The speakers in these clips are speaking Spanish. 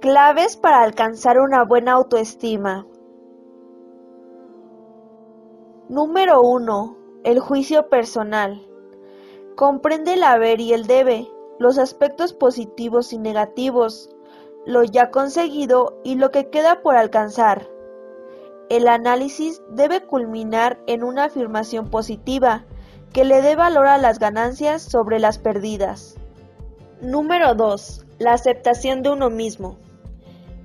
Claves para alcanzar una buena autoestima. Número 1. El juicio personal. Comprende el haber y el debe, los aspectos positivos y negativos, lo ya conseguido y lo que queda por alcanzar. El análisis debe culminar en una afirmación positiva que le dé valor a las ganancias sobre las perdidas. Número 2. La aceptación de uno mismo.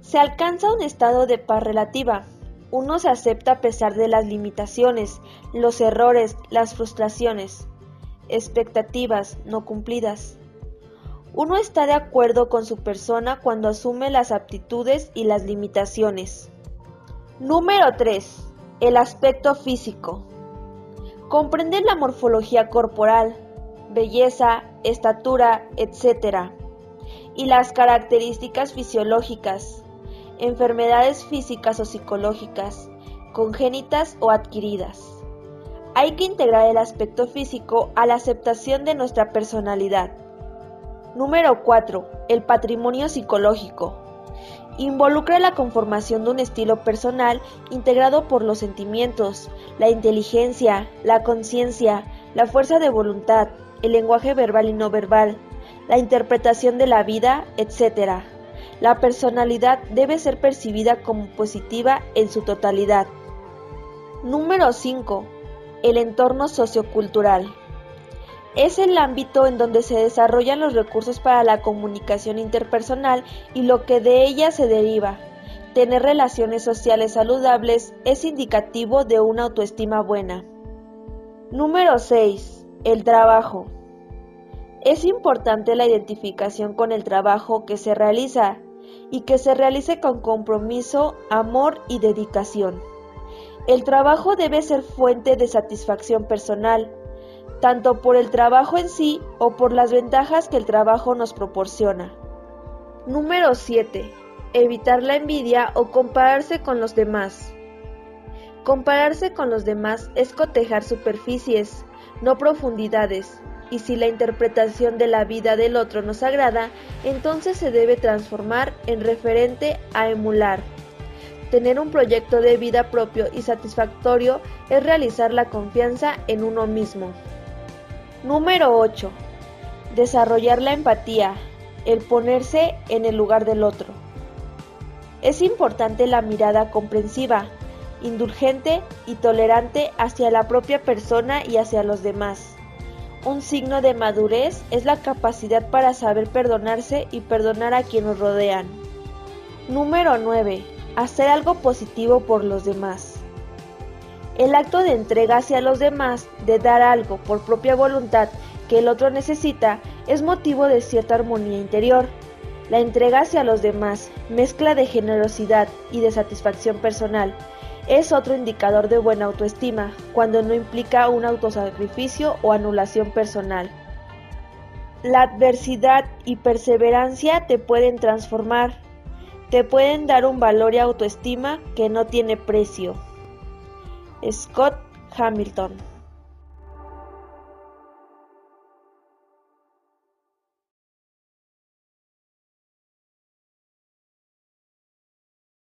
Se alcanza un estado de paz relativa. Uno se acepta a pesar de las limitaciones, los errores, las frustraciones, expectativas no cumplidas. Uno está de acuerdo con su persona cuando asume las aptitudes y las limitaciones. Número 3. El aspecto físico. Comprende la morfología corporal, belleza, estatura, etc. y las características fisiológicas, enfermedades físicas o psicológicas, congénitas o adquiridas. Hay que integrar el aspecto físico a la aceptación de nuestra personalidad. Número 4. El patrimonio psicológico. Involucra la conformación de un estilo personal integrado por los sentimientos, la inteligencia, la conciencia, la fuerza de voluntad, el lenguaje verbal y no verbal, la interpretación de la vida, etc. La personalidad debe ser percibida como positiva en su totalidad. Número 5. El entorno sociocultural. Es el ámbito en donde se desarrollan los recursos para la comunicación interpersonal y lo que de ella se deriva. Tener relaciones sociales saludables es indicativo de una autoestima buena. Número 6. El trabajo. Es importante la identificación con el trabajo que se realiza y que se realice con compromiso, amor y dedicación. El trabajo debe ser fuente de satisfacción personal, tanto por el trabajo en sí o por las ventajas que el trabajo nos proporciona. Número 7. Evitar la envidia o compararse con los demás. Compararse con los demás es cotejar superficies, no profundidades, y si la interpretación de la vida del otro nos agrada, entonces se debe transformar en referente a emular. Tener un proyecto de vida propio y satisfactorio es realizar la confianza en uno mismo. Número 8. Desarrollar la empatía, el ponerse en el lugar del otro. Es importante la mirada comprensiva, indulgente y tolerante hacia la propia persona y hacia los demás. Un signo de madurez es la capacidad para saber perdonarse y perdonar a quienes nos rodean. Número 9. Hacer algo positivo por los demás. El acto de entrega hacia los demás, de dar algo por propia voluntad que el otro necesita, es motivo de cierta armonía interior. La entrega hacia los demás, mezcla de generosidad y de satisfacción personal, es otro indicador de buena autoestima, cuando no implica un autosacrificio o anulación personal. La adversidad y perseverancia te pueden transformar, te pueden dar un valor y autoestima que no tiene precio. Scott Hamilton